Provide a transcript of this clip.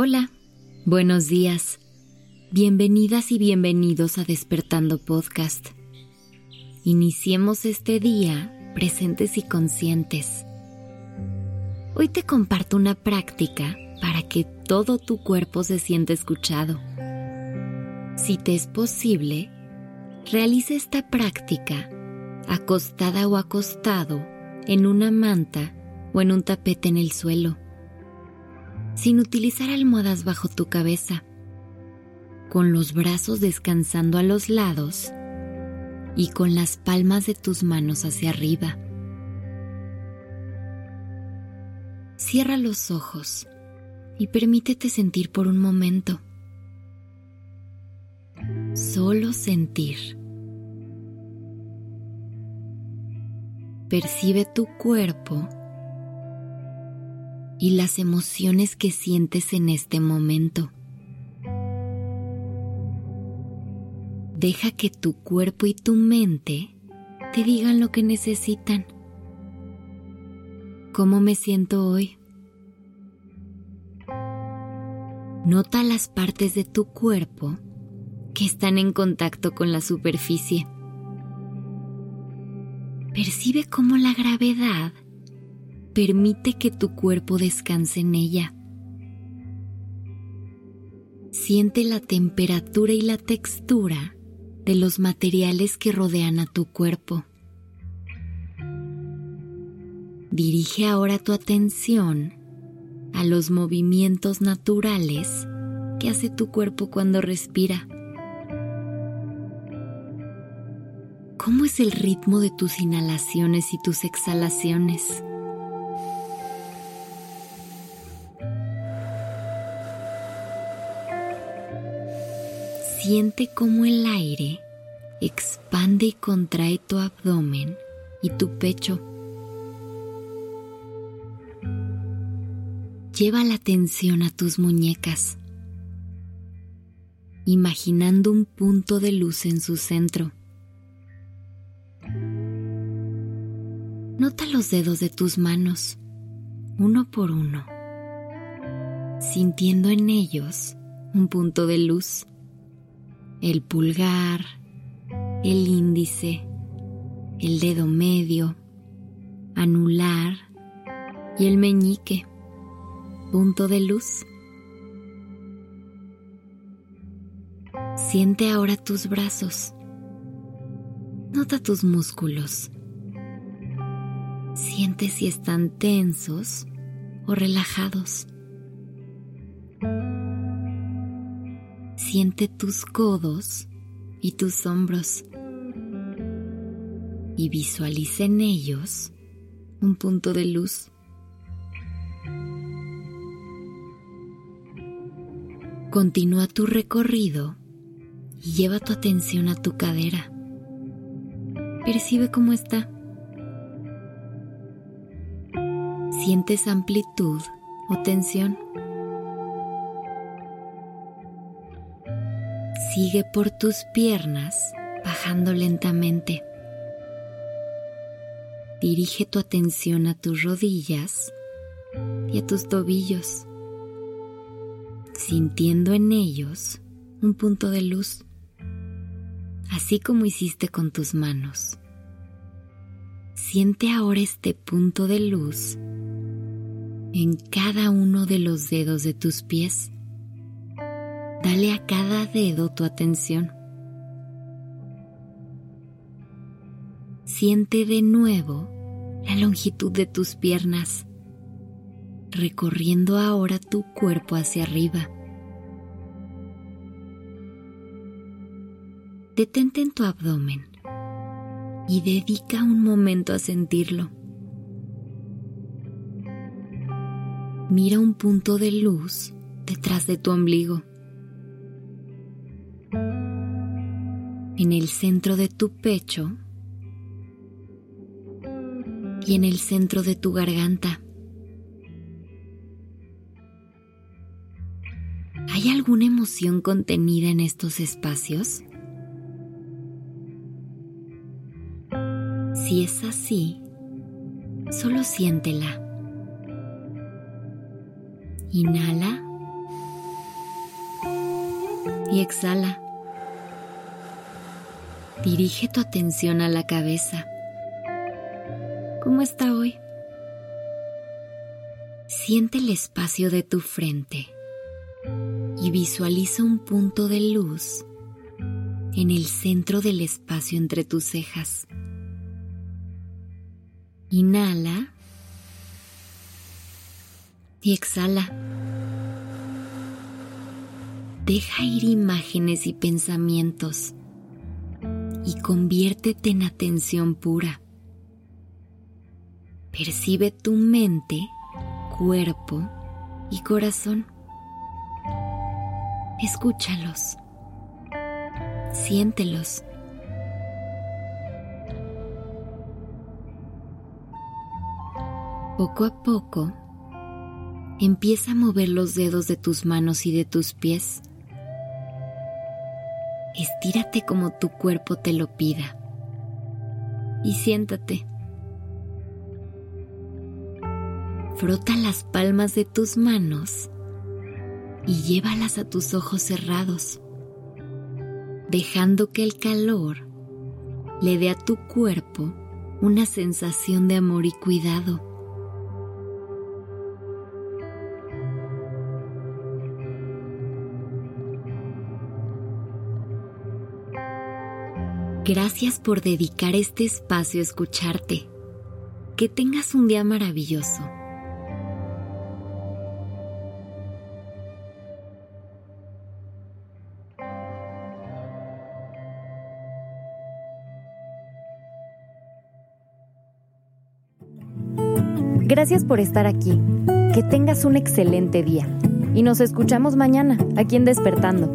Hola, buenos días. Bienvenidas y bienvenidos a Despertando Podcast. Iniciemos este día presentes y conscientes. Hoy te comparto una práctica para que todo tu cuerpo se sienta escuchado. Si te es posible, realiza esta práctica acostada o acostado en una manta o en un tapete en el suelo sin utilizar almohadas bajo tu cabeza, con los brazos descansando a los lados y con las palmas de tus manos hacia arriba. Cierra los ojos y permítete sentir por un momento. Solo sentir. Percibe tu cuerpo y las emociones que sientes en este momento. Deja que tu cuerpo y tu mente te digan lo que necesitan. ¿Cómo me siento hoy? Nota las partes de tu cuerpo que están en contacto con la superficie. Percibe cómo la gravedad permite que tu cuerpo descanse en ella. Siente la temperatura y la textura de los materiales que rodean a tu cuerpo. Dirige ahora tu atención a los movimientos naturales que hace tu cuerpo cuando respira. ¿Cómo es el ritmo de tus inhalaciones y tus exhalaciones? Siente cómo el aire expande y contrae tu abdomen y tu pecho. Lleva la atención a tus muñecas, imaginando un punto de luz en su centro. Nota los dedos de tus manos, uno por uno, sintiendo en ellos un punto de luz el pulgar, el índice, el dedo medio, anular y el meñique, punto de luz. Siente ahora tus brazos. Nota tus músculos. Siente si están tensos o relajados. Siente tus codos y tus hombros y visualiza en ellos un punto de luz. Continúa tu recorrido y lleva tu atención a tu cadera. Percibe cómo está. ¿Sientes amplitud o tensión? Sigue por tus piernas bajando lentamente. Dirige tu atención a tus rodillas y a tus tobillos, sintiendo en ellos un punto de luz, así como hiciste con tus manos. Siente ahora este punto de luz en cada uno de los dedos de tus pies Dale a cada dedo tu atención. Siente de nuevo la longitud de tus piernas, recorriendo ahora tu cuerpo hacia arriba. Detente en tu abdomen y dedica un momento a sentirlo. Mira un punto de luz detrás de tu ombligo. En el centro de tu pecho y en el centro de tu garganta. ¿Hay alguna emoción contenida en estos espacios? Si es así, solo siéntela. Inhala y exhala. Dirige tu atención a la cabeza. ¿Cómo está hoy? Siente el espacio de tu frente y visualiza un punto de luz en el centro del espacio entre tus cejas. Inhala y exhala. Deja ir imágenes y pensamientos y conviértete en atención pura. Percibe tu mente, cuerpo y corazón. Escúchalos. Siéntelos. Poco a poco, empieza a mover los dedos de tus manos y de tus pies estírate como tu cuerpo te lo pida y siéntate. Frota las palmas de tus manos y llévalas a tus ojos cerrados, dejando que el calor le dé a tu cuerpo una sensación de amor y cuidado. Gracias por dedicar este espacio a escucharte. Que tengas un día maravilloso. Gracias por estar aquí. Que tengas un excelente día. Y nos escuchamos mañana, aquí en Despertando.